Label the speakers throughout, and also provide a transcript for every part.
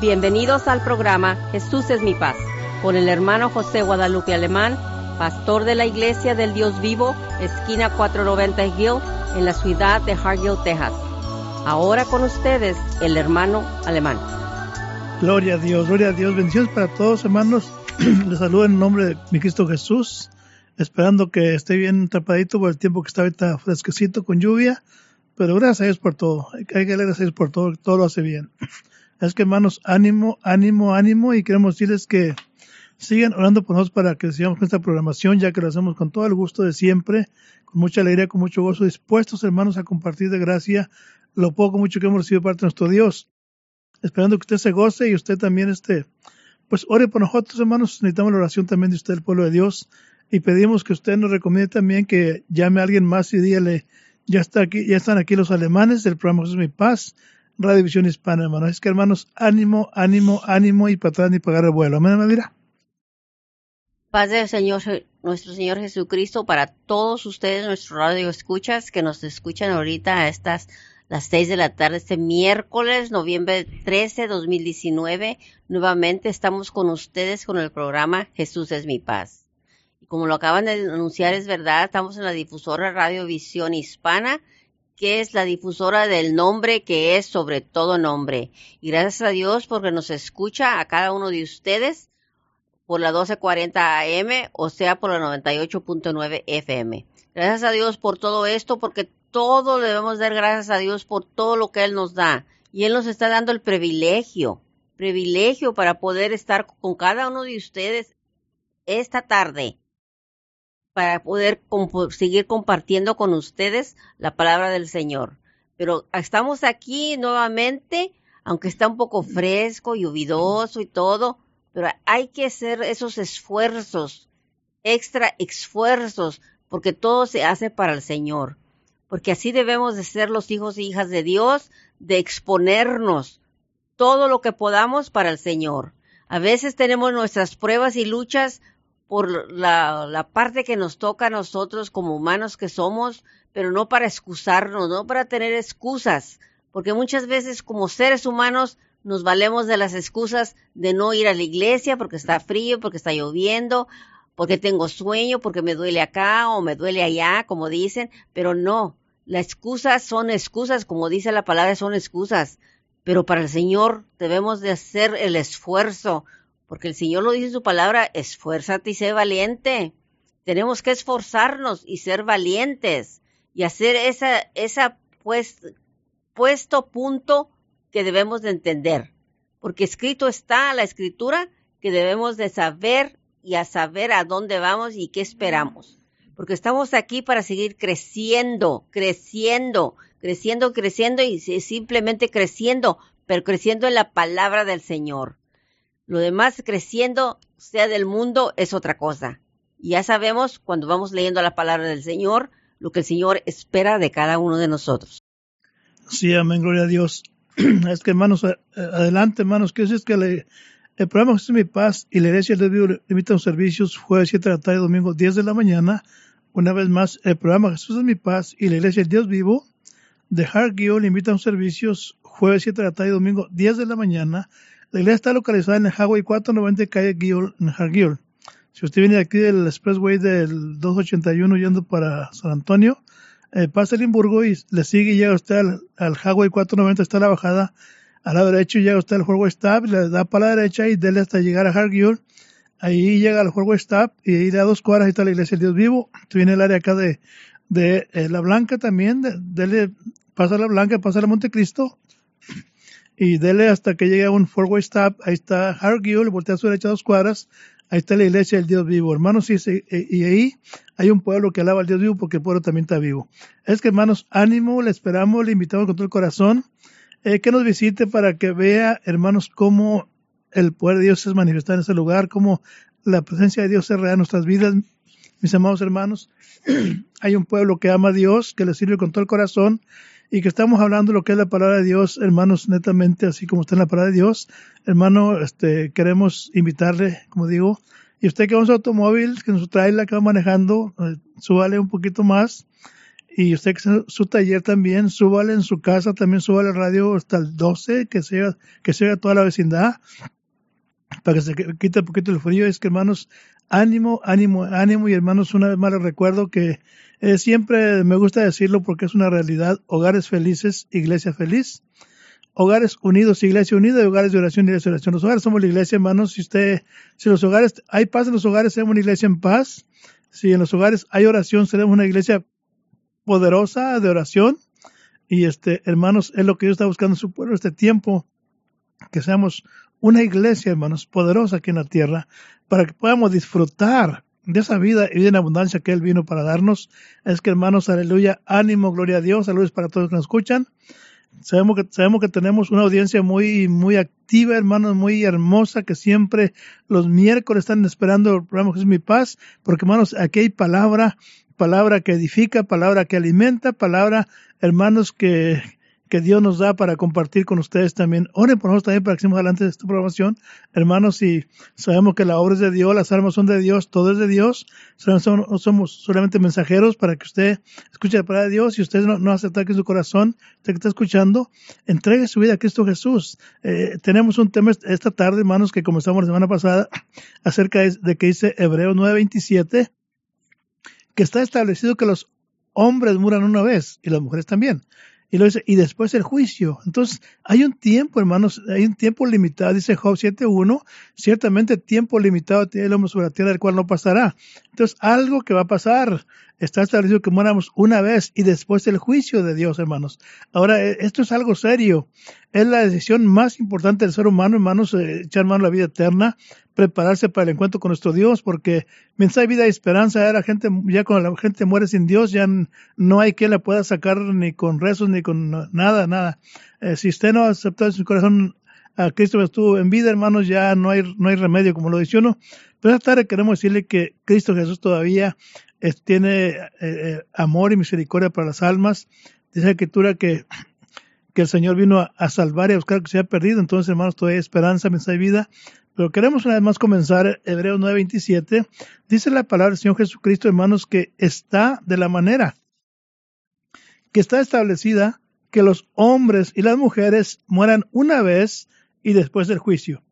Speaker 1: Bienvenidos al programa Jesús es mi paz, con el hermano José Guadalupe Alemán, pastor de la Iglesia del Dios Vivo, esquina 490 Hill, en la ciudad de Hargill, Texas. Ahora con ustedes, el hermano Alemán.
Speaker 2: Gloria a Dios, gloria a Dios. Bendiciones para todos, hermanos. Les saludo en nombre de mi Cristo Jesús, esperando que esté bien tapadito por el tiempo que está ahorita fresquecito con lluvia. Pero gracias a por todo. Hay que darle gracias a Dios por todo, todo lo hace bien. Es que hermanos, ánimo, ánimo, ánimo y queremos decirles que sigan orando por nosotros para que sigamos con esta programación, ya que lo hacemos con todo el gusto de siempre, con mucha alegría, con mucho gozo, dispuestos hermanos a compartir de gracia lo poco, mucho que hemos recibido parte de nuestro Dios. Esperando que usted se goce y usted también esté, pues ore por nosotros hermanos, necesitamos la oración también de usted, el pueblo de Dios, y pedimos que usted nos recomiende también que llame a alguien más y dígale, ya está aquí, ya están aquí los alemanes del programa Jesús Mi Paz, Radio Visión Hispana, hermanos. Es que, hermanos, ánimo, ánimo, ánimo y para atrás ni pagar el vuelo. Amén, Madira.
Speaker 1: Paz del Señor, nuestro Señor Jesucristo, para todos ustedes, nuestro radio escuchas, que nos escuchan ahorita a estas las seis de la tarde, este miércoles, noviembre 13, 2019. Nuevamente estamos con ustedes con el programa Jesús es mi paz. Y como lo acaban de anunciar, es verdad, estamos en la difusora Radio Visión Hispana que es la difusora del nombre que es sobre todo nombre. Y gracias a Dios porque nos escucha a cada uno de ustedes por la 1240 AM, o sea, por la 98.9 FM. Gracias a Dios por todo esto, porque todo debemos dar gracias a Dios por todo lo que Él nos da. Y Él nos está dando el privilegio, privilegio para poder estar con cada uno de ustedes esta tarde para poder seguir compartiendo con ustedes la palabra del Señor. Pero estamos aquí nuevamente, aunque está un poco fresco, lluvidoso y todo, pero hay que hacer esos esfuerzos, extra esfuerzos, porque todo se hace para el Señor. Porque así debemos de ser los hijos e hijas de Dios, de exponernos todo lo que podamos para el Señor. A veces tenemos nuestras pruebas y luchas por la, parte que nos toca a nosotros como humanos que somos, pero no para excusarnos, no para tener excusas, porque muchas veces como seres humanos nos valemos de las excusas de no ir a la iglesia porque está frío, porque está lloviendo, porque tengo sueño, porque me duele acá o me duele allá, como dicen, pero no, las excusas son excusas, como dice la palabra, son excusas, pero para el Señor debemos de hacer el esfuerzo, porque el Señor lo dice en su palabra, esfuérzate y sé valiente. Tenemos que esforzarnos y ser valientes y hacer esa, esa pues, puesto punto que debemos de entender. Porque escrito está la escritura que debemos de saber y a saber a dónde vamos y qué esperamos. Porque estamos aquí para seguir creciendo, creciendo, creciendo, creciendo y simplemente creciendo, pero creciendo en la palabra del Señor. Lo demás creciendo, sea del mundo, es otra cosa. Y ya sabemos, cuando vamos leyendo la palabra del Señor, lo que el Señor espera de cada uno de nosotros.
Speaker 2: Sí, amén, gloria a Dios. Es que, hermanos, adelante, hermanos, que es que le, el programa Jesús es mi paz y la iglesia Vivo limita los servicios jueves 7 de la tarde, domingo 10 de la mañana. Una vez más, el programa Jesús es mi paz y la iglesia del Dios vivo de Hargill los servicios jueves 7 de la tarde, domingo 10 de la mañana. La iglesia está localizada en el Highway 490 calle Hargill. Si usted viene aquí del Expressway del 281 yendo para San Antonio, eh, pasa el Limburgo y le sigue y llega usted al, al Highway 490, está la bajada al lado derecho y llega usted al Highway Stop, le da para la derecha y dele hasta llegar a Hargill. Ahí llega al Highway Stop y ahí a dos cuadras está la iglesia del Dios Vivo. Usted viene el área acá de, de eh, La Blanca también, dele, pasa La Blanca, pasa a Montecristo y dele hasta que llegue a un four-way stop, ahí está Hargill, voltea a su derecha dos cuadras, ahí está la iglesia del Dios vivo, hermanos, y, y, ahí hay un pueblo que alaba al Dios vivo porque el pueblo también está vivo. Es que hermanos, ánimo, le esperamos, le invitamos con todo el corazón, eh, que nos visite para que vea, hermanos, cómo el poder de Dios se manifiesta en ese lugar, cómo la presencia de Dios se real en nuestras vidas, mis amados hermanos. hay un pueblo que ama a Dios, que le sirve con todo el corazón, y que estamos hablando lo que es la palabra de Dios, hermanos, netamente, así como está en la palabra de Dios. Hermano, este, queremos invitarle, como digo, y usted que va en su automóvil, que en su trailer que va manejando, eh, súbale un poquito más y usted que está en su taller también, súbale en su casa, también súbale el radio hasta el 12, que sea, que sea toda la vecindad, para que se quite un poquito el frío. Es que hermanos, ánimo, ánimo, ánimo y hermanos, una vez más les recuerdo que eh, siempre me gusta decirlo porque es una realidad, hogares felices, iglesia feliz. Hogares unidos, iglesia unida, hogares de oración, iglesia de oración. Los hogares somos la iglesia, hermanos. Si usted, si los hogares, hay paz en los hogares, seremos una iglesia en paz. Si en los hogares hay oración, seremos una iglesia poderosa de oración. Y este, hermanos, es lo que Dios está buscando en su pueblo este tiempo, que seamos una iglesia, hermanos, poderosa aquí en la tierra, para que podamos disfrutar de esa vida y vida en abundancia que Él vino para darnos. Es que, hermanos, aleluya, ánimo, gloria a Dios, saludos para todos que nos escuchan. Sabemos que, sabemos que tenemos una audiencia muy, muy activa, hermanos, muy hermosa, que siempre los miércoles están esperando el programa Jesús Mi Paz, porque, hermanos, aquí hay palabra, palabra que edifica, palabra que alimenta, palabra, hermanos, que, que Dios nos da para compartir con ustedes también. Oren por nosotros también para que sigamos adelante de esta programación. Hermanos, si sabemos que la obra es de Dios, las armas son de Dios, todo es de Dios, somos, somos solamente mensajeros para que usted escuche la palabra de Dios y usted no, acepta que su corazón, usted que está escuchando, entregue su vida a Cristo Jesús. Eh, tenemos un tema esta tarde, hermanos, que comenzamos la semana pasada, acerca de que dice Hebreo 9:27, que está establecido que los hombres muran una vez y las mujeres también. Y, lo dice, y después el juicio. Entonces, hay un tiempo, hermanos, hay un tiempo limitado, dice Job 7.1, ciertamente tiempo limitado tiene el hombre sobre la tierra, el cual no pasará. Entonces, algo que va a pasar, está establecido que moramos una vez y después el juicio de Dios, hermanos. Ahora, e, esto es algo serio. Es la decisión más importante del ser humano, hermanos, eh, echar mano a la vida eterna, prepararse para el encuentro con nuestro Dios, porque hay vida y esperanza, la gente, ya cuando la gente muere sin Dios, ya no hay quien la pueda sacar ni con rezos ni con nada, nada. Eh, si usted no ha aceptado en su corazón a Cristo estuvo en vida, hermanos, ya no hay, no hay remedio, como lo dice uno. Pero esta tarde queremos decirle que Cristo Jesús todavía tiene eh, eh, amor y misericordia para las almas. Dice la escritura que, que el Señor vino a, salvar y a buscar que se haya perdido. Entonces, hermanos, todavía hay esperanza, mensaje de vida. Pero queremos una vez más comenzar Hebreos 9:27. Dice la palabra del Señor Jesucristo, hermanos, que está de la manera que está establecida que los hombres y las mujeres mueran una vez y después del juicio.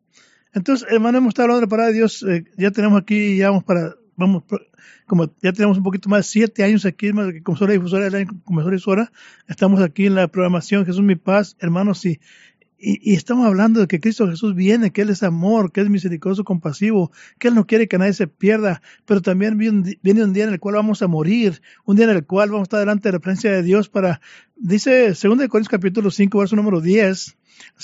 Speaker 2: Entonces, hermano, hemos estado hablando de la palabra de Dios, eh, ya tenemos aquí, ya vamos para, vamos, como ya tenemos un poquito más de siete años aquí, como soy difusora, como difusora, estamos aquí en la programación Jesús mi paz, hermanos, y, y, estamos hablando de que Cristo Jesús viene, que Él es amor, que es misericordioso, compasivo, que Él no quiere que nadie se pierda, pero también viene un día en el cual vamos a morir, un día en el cual vamos a estar delante de la presencia de Dios para, dice 2 Corintios capítulo 5, verso número 10,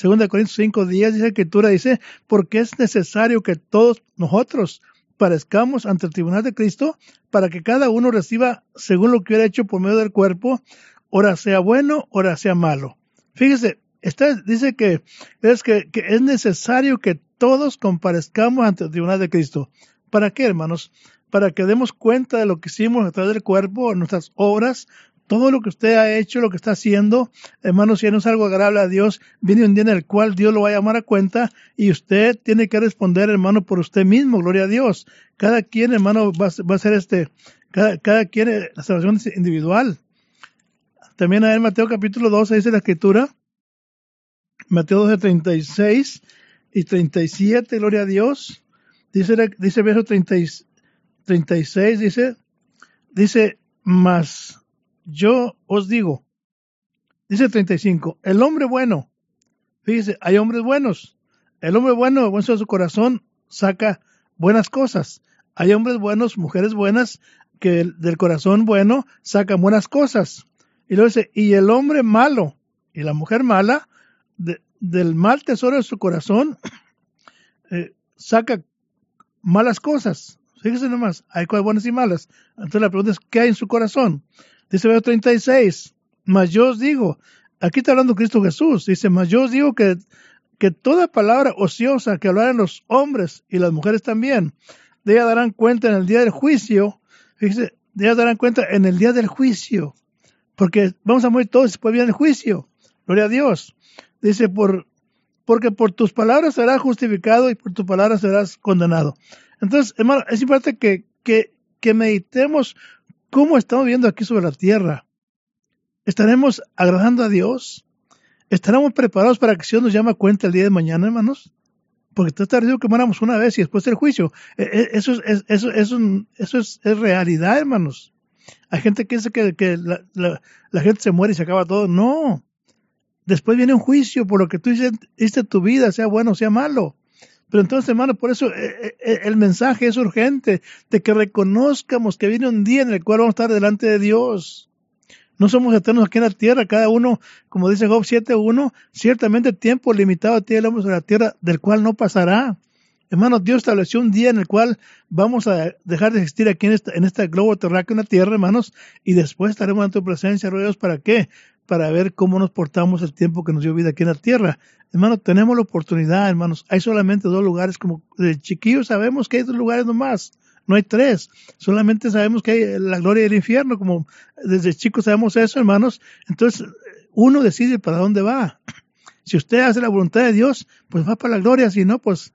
Speaker 2: 2 Corintios 5, 10, dice la escritura, dice, porque es necesario que todos nosotros parezcamos ante el tribunal de Cristo para que cada uno reciba según lo que hubiera hecho por medio del cuerpo, ora sea bueno, ora sea malo. Fíjese, dice que es, que, es necesario que todos comparezcamos ante el tribunal de Cristo. ¿Para qué, hermanos? Para que demos cuenta de lo que hicimos a través del cuerpo, nuestras obras, todo lo que usted ha hecho, lo que está haciendo, hermanos, si no es algo agradable a Dios, viene un día en el cual Dios lo va a llamar a cuenta y usted tiene que responder, hermano, por usted mismo, gloria a Dios. Cada quien, hermano, va, a ser este, cada, cada quien, eh, la salvación es individual. También en Mateo capítulo 12 dice la escritura, Mateo 12, 36 y 37, gloria a Dios. Dice, dice verso 36, dice, dice, mas yo os digo, dice 35, el hombre bueno, fíjese, hay hombres buenos. El hombre bueno, bueno de su corazón, saca buenas cosas. Hay hombres buenos, mujeres buenas, que del corazón bueno sacan buenas cosas. Y luego dice, y el hombre malo y la mujer mala del mal tesoro de su corazón eh, saca malas cosas. Fíjese nomás, hay cosas buenas y malas. Entonces la pregunta es, ¿qué hay en su corazón? Dice verso 36, mas yo os digo, aquí está hablando Cristo Jesús, dice, mas yo os digo que, que toda palabra ociosa que hablaran los hombres y las mujeres también, de ella darán cuenta en el día del juicio, fíjese, de ella darán cuenta en el día del juicio, porque vamos a morir todos después viene el juicio, gloria a Dios. Dice, por, porque por tus palabras serás justificado y por tus palabras serás condenado. Entonces, hermano, es importante que, que, meditemos cómo estamos viendo aquí sobre la tierra. ¿Estaremos agradando a Dios? ¿Estaremos preparados para que Dios nos llame a cuenta el día de mañana, hermanos? Porque estás diciendo que moramos una vez y después del juicio. E, e, eso es, eso, eso es, realidad, hermanos. Hay gente que dice que, que la, la, gente se muere y se acaba todo. No. Después viene un juicio por lo que tú hiciste tu vida, sea bueno o sea malo. Pero entonces, hermano, por eso eh, eh, el mensaje es urgente, de que reconozcamos que viene un día en el cual vamos a estar delante de Dios. No somos eternos aquí en la tierra, cada uno, como dice Job 7.1, ciertamente tiempo limitado tiene el hombre sobre la tierra, del cual no pasará. Hermanos, Dios estableció un día en el cual vamos a dejar de existir aquí en, esta, este globo terráqueo, en la tierra, hermanos, y después estaremos en tu presencia, rodeados para qué? Para ver cómo nos portamos el tiempo que nos dio vida aquí en la tierra. Hermanos, tenemos la oportunidad, hermanos. Hay solamente dos lugares, como de chiquillos sabemos que hay dos lugares nomás. No hay tres. Solamente sabemos que hay la gloria del infierno, como desde chicos sabemos eso, hermanos. Entonces, uno decide para dónde va. Si usted hace la voluntad de Dios, pues va para la gloria. Si no, pues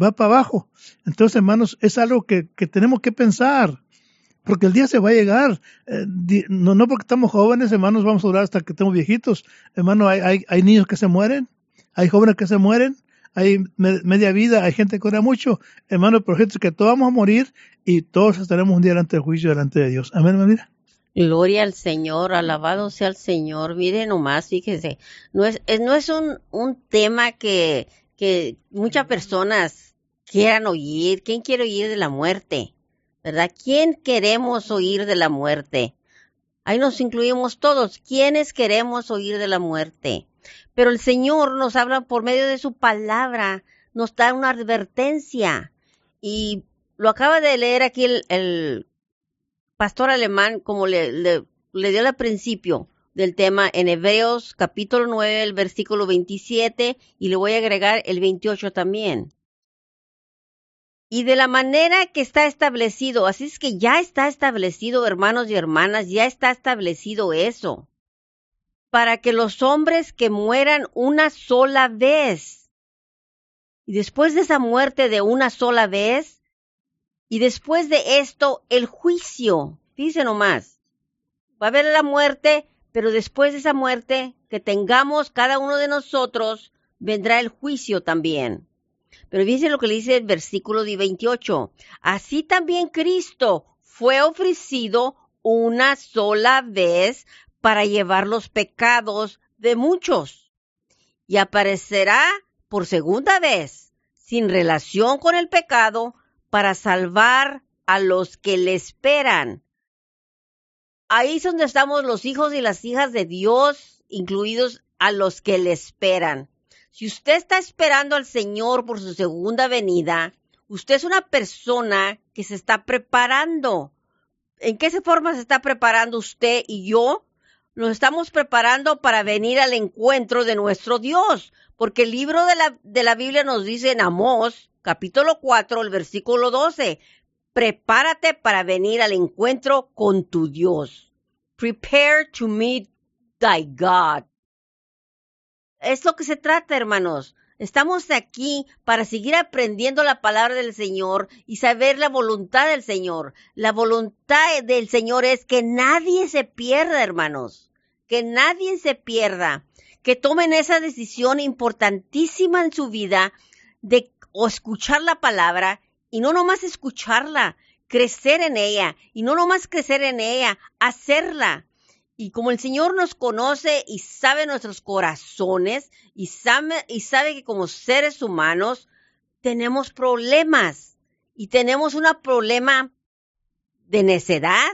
Speaker 2: va para abajo. Entonces, hermanos, es algo que, tenemos que pensar porque el día se va a llegar. Eh, no, porque estamos jóvenes, hermanos, vamos a durar hasta que estemos viejitos. Hermano, hay, hay, niños que se mueren, hay jóvenes que se mueren, hay media vida, hay gente que ora mucho, hermano, pero gente que todos vamos a morir y todos estaremos un día delante del juicio delante de Dios. Amén, hermana.
Speaker 1: Gloria al Señor, alabado sea el Señor. Mire nomás, fíjese, no es, no es un, un tema que, que muchas personas quieran oír. ¿Quién quiere oír de la muerte? ¿Verdad? ¿Quién queremos oír de la muerte? Ahí nos incluimos todos. ¿Quiénes queremos oír de la muerte? Pero el Señor nos habla por medio de su palabra, nos da una advertencia. Y lo acaba de leer aquí el, pastor alemán, como le, dio al principio del tema en Hebreos capítulo 9, el versículo 27, y le voy a agregar el 28 también. Y de la manera que está establecido, así es que ya está establecido, hermanos y hermanas, ya está establecido eso para que los hombres que mueran una sola vez. Y después de esa muerte de una sola vez, y después de esto, el juicio. Dice nomás, va a haber la muerte, pero después de esa muerte que tengamos cada uno de nosotros, vendrá el juicio también. Pero fíjense lo que le dice el versículo 28. Así también Cristo fue ofrecido una sola vez para llevar los pecados de muchos y aparecerá por segunda vez sin relación con el pecado para salvar a los que le esperan. Ahí es donde estamos los hijos y las hijas de Dios, incluidos a los que le esperan. Si usted está esperando al Señor por su segunda venida, usted es una persona que se está preparando. ¿En qué forma se está preparando usted y yo? nos estamos preparando para venir al encuentro de nuestro Dios, porque el libro de la, de la Biblia nos dice en Amós, capítulo 4, el versículo 12, prepárate para venir al encuentro con tu Dios. Prepare to meet thy God. Es lo que se trata, hermanos. Estamos aquí para seguir aprendiendo la palabra del Señor y saber la voluntad del Señor. La voluntad del Señor es que nadie se pierda, hermanos. Que nadie se pierda. Que tomen esa decisión importantísima en su vida de escuchar la palabra y no nomás escucharla, crecer en ella y no nomás crecer en ella, hacerla. Y como el Señor nos conoce y sabe nuestros corazones y sabe, y sabe que como seres humanos tenemos problemas y tenemos un problema de necedad,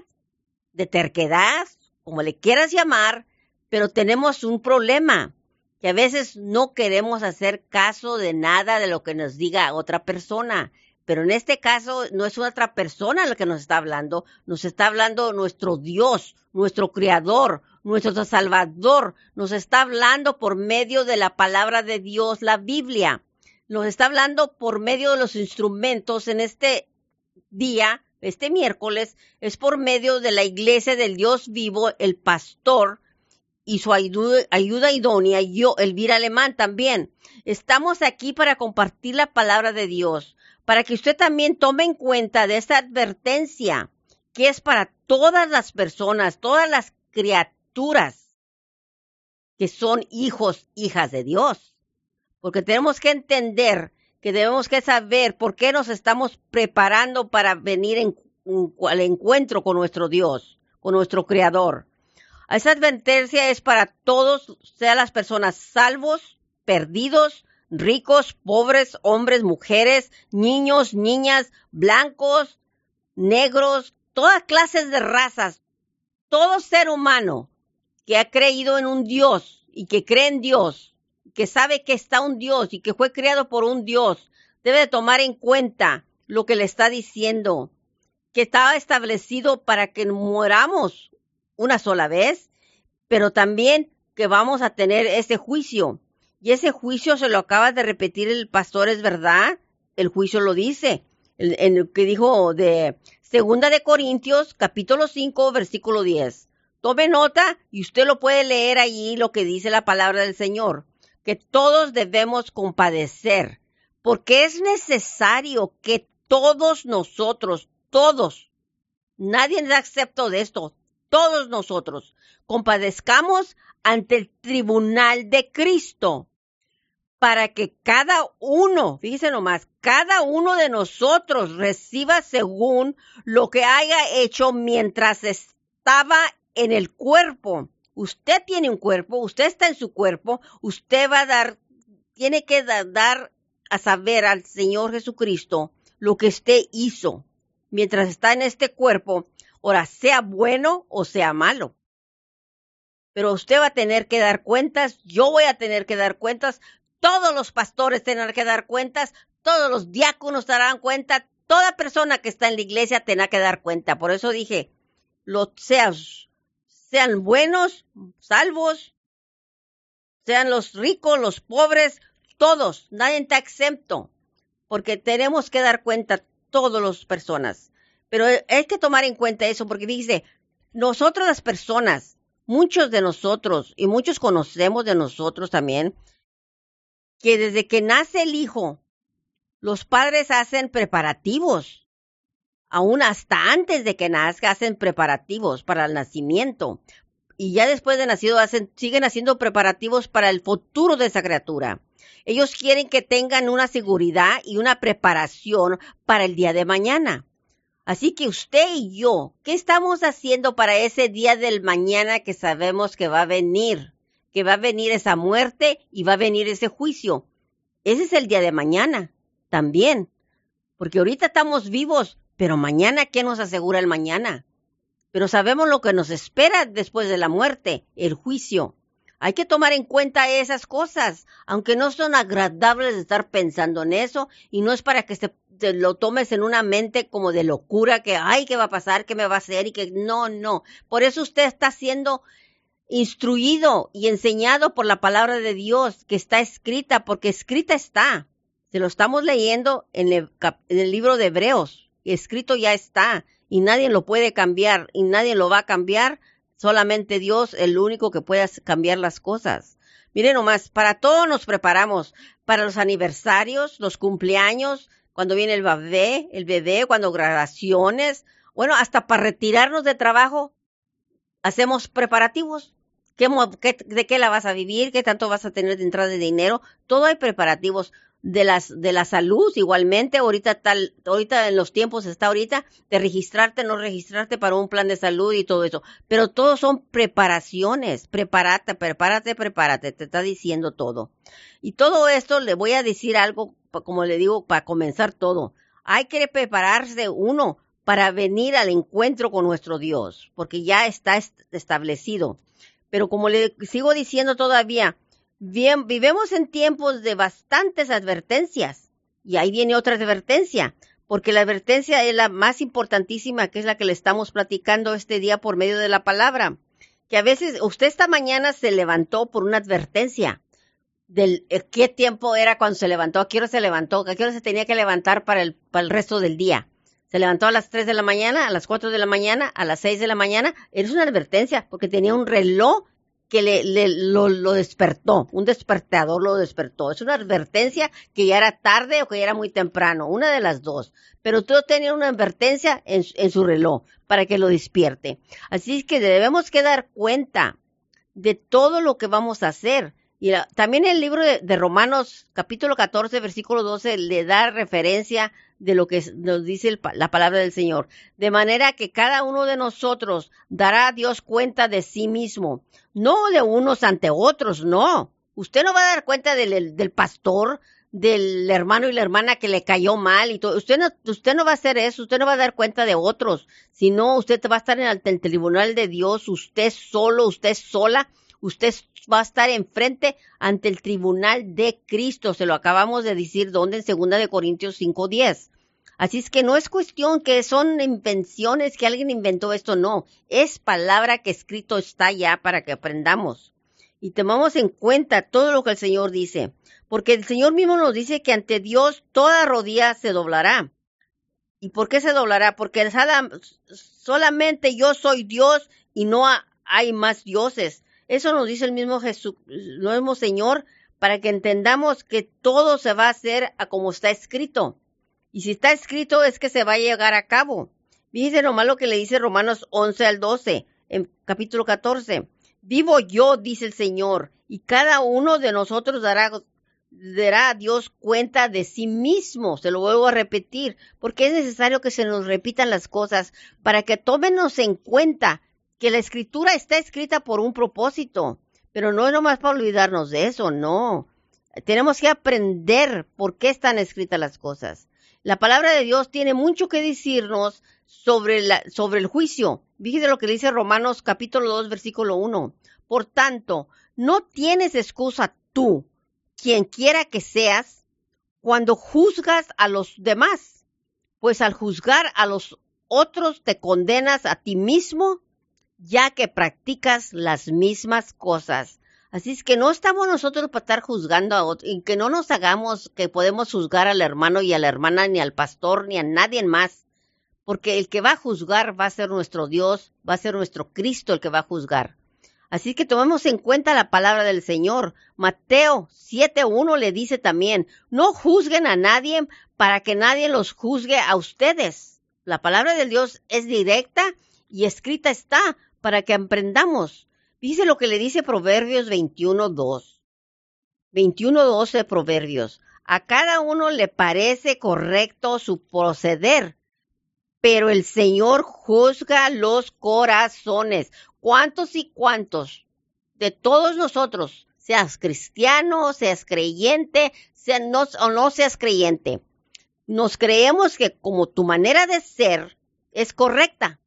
Speaker 1: de terquedad, como le quieras llamar, pero tenemos un problema que a veces no queremos hacer caso de nada de lo que nos diga otra persona. Pero en este caso no es otra persona la que nos está hablando, nos está hablando nuestro Dios, nuestro Creador, nuestro Salvador, nos está hablando por medio de la palabra de Dios, la Biblia. Nos está hablando por medio de los instrumentos en este día, este miércoles, es por medio de la iglesia del Dios vivo, el pastor y su ayuda, ayuda idónea, yo, Elvira Alemán también. Estamos aquí para compartir la palabra de Dios para que usted también tome en cuenta de esta advertencia que es para todas las personas, todas las criaturas. que son hijos, hijas de Dios. Porque tenemos que entender que debemos que saber por qué nos estamos preparando para venir en, al encuentro con nuestro Dios, con nuestro Creador. Esa advertencia es para todos, sean las personas salvos, perdidos, ricos, pobres, hombres, mujeres, niños, niñas, blancos, negros, todas clases de razas, todo ser humano que ha creído en un Dios y que cree en Dios, que sabe que está un Dios y que fue creado por un Dios, debe tomar en cuenta lo que le está diciendo, que estaba establecido para que moramos una sola vez, pero también que vamos a tener ese juicio. Y ese juicio se lo acaba de repetir el pastor, es verdad, el juicio lo dice, en el que dijo de Segunda de Corintios, capítulo 5, versículo 10. Tome nota y usted lo puede leer allí lo que dice la palabra del Señor, que todos debemos compadecer, porque es necesario que todos nosotros, todos, nadie da excepto de esto, todos nosotros, compadezcamos ante el tribunal de Cristo, para que cada uno, fíjese nomás, cada uno de nosotros reciba según lo que haya hecho mientras estaba en el cuerpo. Usted tiene un cuerpo, usted está en su cuerpo, usted va a dar, tiene que dar a saber al Señor Jesucristo lo que usted hizo mientras está en este cuerpo, ahora sea bueno o sea malo. Pero usted va a tener que dar cuentas, yo voy a tener que dar cuentas, todos los pastores tendrán que dar cuentas, todos los diáconos darán cuenta, toda persona que está en la iglesia tendrá que dar cuenta. Por eso dije, lo sean, sean buenos, salvos, sean los ricos, los pobres, todos, nadie está exento, porque tenemos que dar cuenta todas las personas. Pero hay que tomar en cuenta eso, porque dice, nosotros las personas, muchos de nosotros, y muchos conocemos de nosotros también, que desde que nace el hijo, los padres hacen preparativos. Aún hasta antes de que nazca hacen preparativos para el nacimiento. Y ya después de nacido hacen, siguen haciendo preparativos para el futuro de esa criatura. Ellos quieren que tengan una seguridad y una preparación para el día de mañana. Así que usted y yo, ¿qué estamos haciendo para ese día del mañana que sabemos que va a venir? Que va a venir esa muerte y va a venir ese juicio. Ese es el día de mañana, también. Porque ahorita estamos vivos, pero mañana, ¿qué nos asegura el mañana? Pero sabemos lo que nos espera después de la muerte, el juicio. Hay que tomar en cuenta esas cosas, aunque no son agradables de estar pensando en eso y no es para que se, lo tomes en una mente como de locura que, ay, ¿qué va a pasar? ¿Qué me va a hacer? Y que no, no. Por eso usted está siendo instruido y enseñado por la palabra de Dios que está escrita, porque escrita está. Se lo estamos leyendo en el, libro de Hebreos. Escrito ya está y nadie lo puede cambiar y nadie lo va a cambiar Solamente Dios, el único que puede cambiar las cosas. Miren nomás, para todo nos preparamos, para los aniversarios, los cumpleaños, cuando viene el bebé, el bebé, cuando graduaciones, bueno, hasta para retirarnos de trabajo, hacemos preparativos. ¿Qué, ¿De qué la vas a vivir? ¿Qué tanto vas a tener de entrada de dinero? Todo hay preparativos de las de la salud igualmente. Ahorita tal ahorita en los tiempos está ahorita de registrarte no registrarte para un plan de salud y todo eso. Pero todos son preparaciones. Prepárate prepárate prepárate. Te está diciendo todo. Y todo esto le voy a decir algo como le digo para comenzar todo. Hay que prepararse uno para venir al encuentro con nuestro Dios porque ya está establecido pero como le sigo diciendo todavía Bien, vivemos en tiempos de bastantes advertencias. Y ahí viene otra advertencia, porque la advertencia es la más importantísima, que es la que le estamos platicando este día por medio de la palabra. Que a veces usted esta mañana se levantó por una advertencia del eh, qué tiempo era cuando se levantó, a qué hora se levantó, a qué hora se tenía que levantar para el, para el resto del día. Se levantó a las 3 de la mañana, a las 4 de la mañana, a las 6 de la mañana. Es una advertencia porque tenía un reloj que le, lo, despertó, un despertador lo despertó. Es una advertencia que ya era tarde o que ya era muy temprano, una de las dos. Pero todo tenía una advertencia en, en su reloj para que lo despierte. Así es que debemos que dar cuenta de todo lo que vamos a hacer. Y también el libro de, Romanos, capítulo 14, versículo 12, le da referencia de lo que nos dice la palabra del Señor. De manera que cada uno de nosotros dará a Dios cuenta de sí mismo, no de unos ante otros, no. Usted no va a dar cuenta del, del pastor, del hermano y la hermana que le cayó mal y todo. Usted no, usted no va a hacer eso, usted no va a dar cuenta de otros, sino usted va a estar en el, tribunal de Dios, usted solo, usted sola, usted va a estar enfrente ante el tribunal de Cristo. Se lo acabamos de decir, donde en segunda de Corintios 5.10. Así es que no es cuestión que son invenciones que alguien inventó esto, no. Es palabra que escrito está ya para que aprendamos. Y tomamos en cuenta todo lo que el Señor dice porque el Señor mismo nos dice que ante Dios toda rodilla se doblará. ¿Y por qué se doblará? Porque solamente yo soy Dios y no hay más dioses. Eso nos dice el mismo Jesús, el mismo Señor, para que entendamos que todo se va a hacer a como está escrito. Y si está escrito es que se va a llegar a cabo. Fíjense lo malo que le dice Romanos 11 al 12, en capítulo 14. Vivo yo, dice el Señor, y cada uno de nosotros dará dará a Dios cuenta de sí mismo. Se lo vuelvo a repetir, porque es necesario que se nos repitan las cosas para que tómenos en cuenta que la escritura está escrita por un propósito, pero no es nomás para olvidarnos de eso, no. Tenemos que aprender por qué están escritas las cosas. La palabra de Dios tiene mucho que decirnos sobre, la, sobre el juicio. Fíjese lo que dice Romanos capítulo 2, versículo 1. Por tanto, no tienes excusa tú, quien quiera que seas, cuando juzgas a los demás, pues al juzgar a los otros te condenas a ti mismo, ya que practicas las mismas cosas. Así es que no estamos nosotros para estar juzgando a otros, y que no nos hagamos que podemos juzgar al hermano y a la hermana, ni al pastor, ni a nadie más, porque el que va a juzgar va a ser nuestro Dios, va a ser nuestro Cristo el que va a juzgar. Así que tomemos en cuenta la palabra del Señor. Mateo 7.1 le dice también, no juzguen a nadie para que nadie los juzgue a ustedes. La palabra de Dios es directa y escrita está para que aprendamos. Dice lo que le dice Proverbios 21.2. 21.2 de Proverbios. A cada uno le parece correcto su proceder, pero el Señor juzga los corazones cuántos y cuántos de todos nosotros, seas cristiano, seas creyente, sea o no seas creyente, nos creemos que como tu manera de ser es correcta,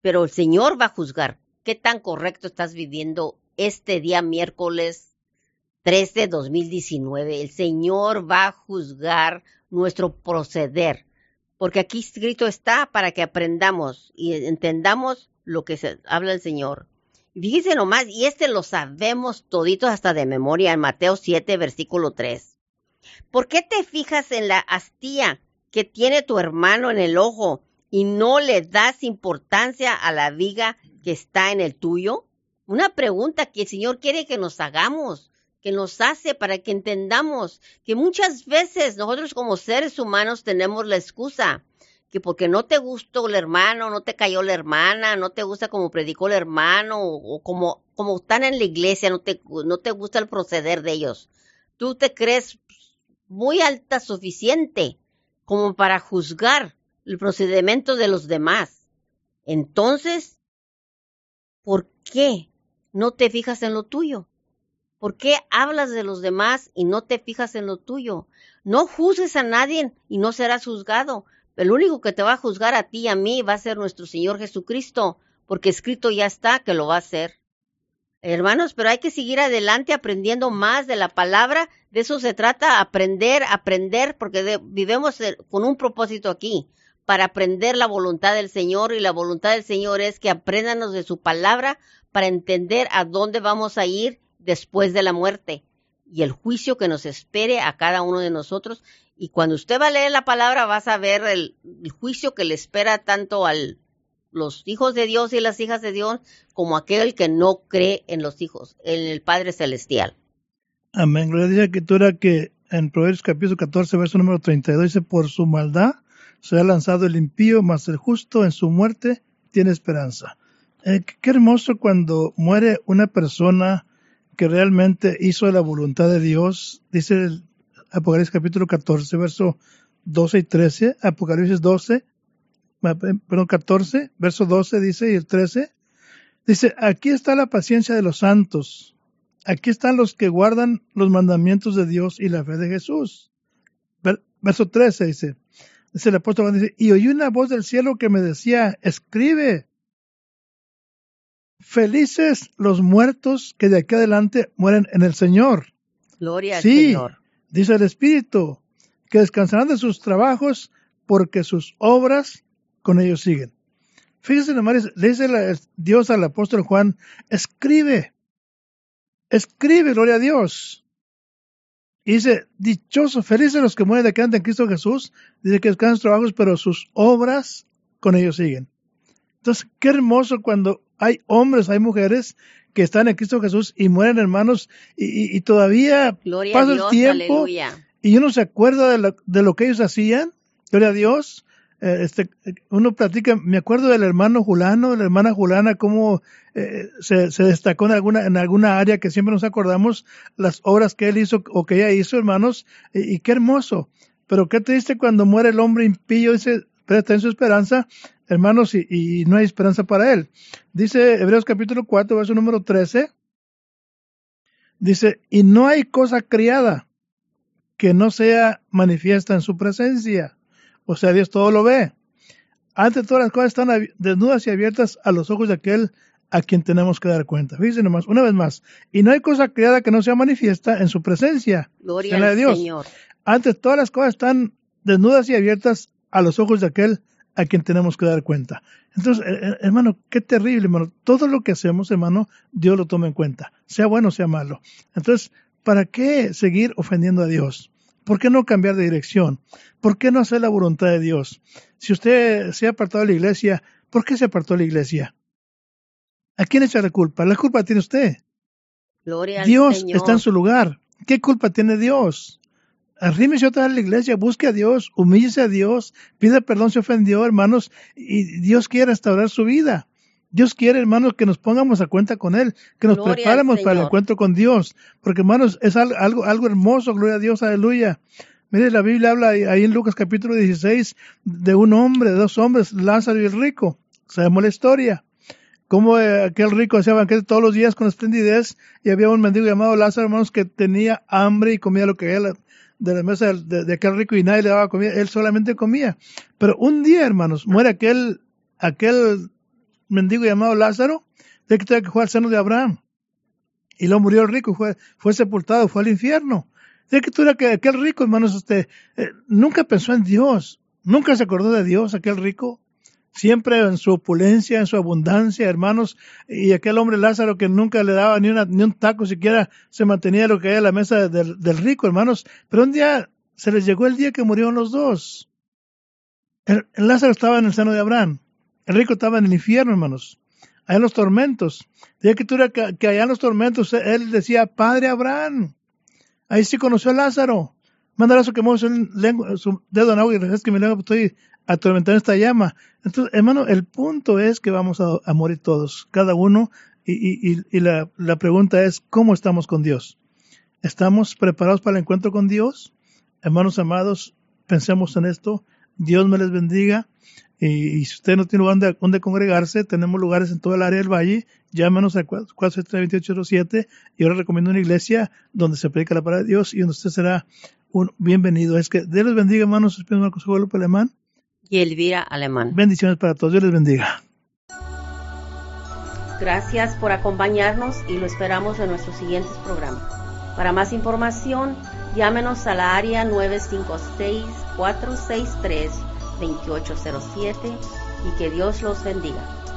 Speaker 1: pero el Señor va a juzgar qué tan correcto estás viviendo este día miércoles 3 de 2019. El Señor va a juzgar nuestro proceder, porque aquí escrito está para que aprendamos y entendamos lo que se habla el Señor. Fíjense nomás, y este lo sabemos toditos hasta de memoria en Mateo 7, versículo 3. ¿Por qué te fijas en la astilla que tiene tu hermano en el ojo y no le das importancia a la viga que está en el tuyo? Una pregunta que el Señor quiere que nos hagamos, que nos hace para que entendamos que muchas veces nosotros como seres humanos tenemos la excusa que porque no te gustó el hermano, no te cayó la hermana, no te gusta como predicó el hermano o, como, como están en la iglesia, no te, no te gusta el proceder de ellos. Tú te crees muy alta suficiente como para juzgar el procedimiento de los demás. Entonces, ¿por qué no te fijas en lo tuyo? ¿Por qué hablas de los demás y no te fijas en lo tuyo? No juzgues a nadie y no serás juzgado. El único que te va a juzgar a ti y a mí va a ser nuestro Señor Jesucristo, porque escrito ya está que lo va a hacer. Hermanos, pero hay que seguir adelante aprendiendo más de la palabra. De eso se trata, aprender, aprender, porque vivimos con un propósito aquí, para aprender la voluntad del Señor. Y la voluntad del Señor es que aprendanos de su palabra para entender a dónde vamos a ir después de la muerte y el juicio que nos espere a cada uno de nosotros y cuando usted va a leer la palabra, vas a ver el, juicio que le espera tanto a los hijos de Dios y las hijas de Dios, como aquel que no cree en los hijos, en el Padre Celestial.
Speaker 2: Amén. Gloria a tú era que en Proverbios capítulo 14, verso número 32, dice, por su maldad se ha lanzado el impío, mas el justo en su muerte tiene esperanza. Eh, qué hermoso cuando muere una persona que realmente hizo la voluntad de Dios. Dice el Apocalipsis capítulo 14, verso 12 y 13. Apocalipsis 12, perdón, 14, verso 12 dice y el 13. Dice, aquí está la paciencia de los santos. Aquí están los que guardan los mandamientos de Dios y la fe de Jesús. Verso 13 dice, dice el apóstol dice, y oí una voz del cielo que me decía, escribe, felices los muertos que de aquí adelante mueren en el Señor.
Speaker 1: Gloria al
Speaker 2: Sí,
Speaker 1: Señor.
Speaker 2: dice el Espíritu, que descansarán de sus trabajos porque sus obras con ellos siguen. Fíjese nomás, le dice Dios al apóstol Juan, escribe, escribe, gloria a Dios. Y dice, dichoso, felices los que mueren de en Cristo Jesús, dice que descansan sus trabajos, pero sus obras con ellos siguen. Entonces, qué hermoso cuando hay hombres, hay mujeres que están en Cristo Jesús y mueren hermanos y, y- y todavía
Speaker 1: Gloria
Speaker 2: pasa
Speaker 1: a
Speaker 2: el
Speaker 1: Dios.
Speaker 2: tiempo
Speaker 1: Aleluya.
Speaker 2: y uno se acuerda de lo, de lo que ellos hacían, gloria a Dios. Eh, este, uno platica, me acuerdo del hermano Julano, la hermana Julana, cómo eh, se, destacó en alguna, en alguna área que siempre nos acordamos las obras que él hizo o que ella hizo, hermanos, y, qué hermoso. Pero qué triste cuando muere el hombre impío, dice, pero está en su esperanza, hermanos, y, y no hay esperanza para él. Dice Hebreos capítulo 4, verso número 13, dice, y no hay cosa criada que no sea manifiesta en su presencia. O sea, Dios todo lo ve. Antes todas las cosas están desnudas y abiertas a los ojos de aquel a quien tenemos que dar cuenta. Fíjense nomás, una vez más. Y no hay cosa creada que no sea manifiesta en su presencia.
Speaker 1: Gloria
Speaker 2: en la de
Speaker 1: al
Speaker 2: Dios.
Speaker 1: Señor.
Speaker 2: Antes todas las cosas están desnudas y abiertas a los ojos de aquel a quien tenemos que dar cuenta. Entonces, eh, eh, hermano, qué terrible, hermano. Todo lo que hacemos, hermano, Dios lo toma en cuenta, sea bueno o sea malo. Entonces, ¿para qué seguir ofendiendo a Dios? ¿Por qué no cambiar de dirección? ¿Por qué no hacer la voluntad de Dios? Si usted se ha apartado de la iglesia, ¿por qué se apartó de la iglesia? ¿A quién echa la culpa? La culpa tiene usted.
Speaker 1: Gloria al
Speaker 2: Dios
Speaker 1: Señor.
Speaker 2: está en su lugar. ¿Qué culpa tiene Dios? Arrímese otra vez a la iglesia, busque a Dios, humíllese a Dios, pida perdón si ofendió, hermanos, y Dios quiere restaurar su vida. Dios quiere, hermanos, que nos pongamos a cuenta con Él, que nos
Speaker 1: Gloria
Speaker 2: preparemos para el encuentro con Dios, porque hermanos, es al- algo, algo hermoso, gloria a Dios, aleluya. Mire, la Biblia habla ahí en Lucas capítulo 16 de un hombre, de dos hombres, Lázaro y el rico. Sabemos la historia como eh, aquel rico hacía banquete todos los días con esplendidez y había un mendigo llamado Lázaro, hermanos, que tenía hambre y comía lo que era de la mesa de, de aquel rico y nadie le daba comida, él solamente comía. Pero un día, hermanos, muere aquel, aquel mendigo llamado Lázaro, de que tenía que fue al seno de Abraham. Y luego murió el rico, fue, fue sepultado, fue al infierno. De que tú que aquel rico, hermanos, este, eh, nunca pensó en Dios, nunca se acordó de Dios, aquel rico siempre en su opulencia, en su abundancia, hermanos, y aquel hombre Lázaro que nunca le daba ni, una, ni un taco siquiera se mantenía lo que hay en la mesa del, del rico, hermanos, pero un día se les llegó el día que murieron los dos. El, el Lázaro estaba en el seno de Abraham, el rico estaba en el infierno, hermanos, allá en los tormentos. De que, que, que allá en los tormentos él decía, Padre Abraham, ahí sí conoció a Lázaro. Manda eso que mueve su, lengua, su dedo en agua y refresque mi lengua, estoy atormentado en esta llama. Entonces, hermano, el punto es que vamos a, morir todos, cada uno, y, y, y- y la, la pregunta es, ¿cómo estamos con Dios? ¿Estamos preparados para el encuentro con Dios? Hermanos amados, pensemos en esto. Dios me les bendiga. Y, y si usted no tiene lugar donde, congregarse, tenemos lugares en todo el área del valle. Llámenos al 473-2807 y ahora recomiendo una iglesia donde se predica la palabra de Dios y donde usted será un bienvenido. Es que Dios les bendiga, hermanos. Espero Marcos López Alemán.
Speaker 1: Y Elvira Alemán.
Speaker 2: Bendiciones para todos. Dios les bendiga.
Speaker 1: Gracias por acompañarnos y lo esperamos en nuestros siguientes programas. Para más información, llámenos a la área 956-463-2807 y que Dios los bendiga.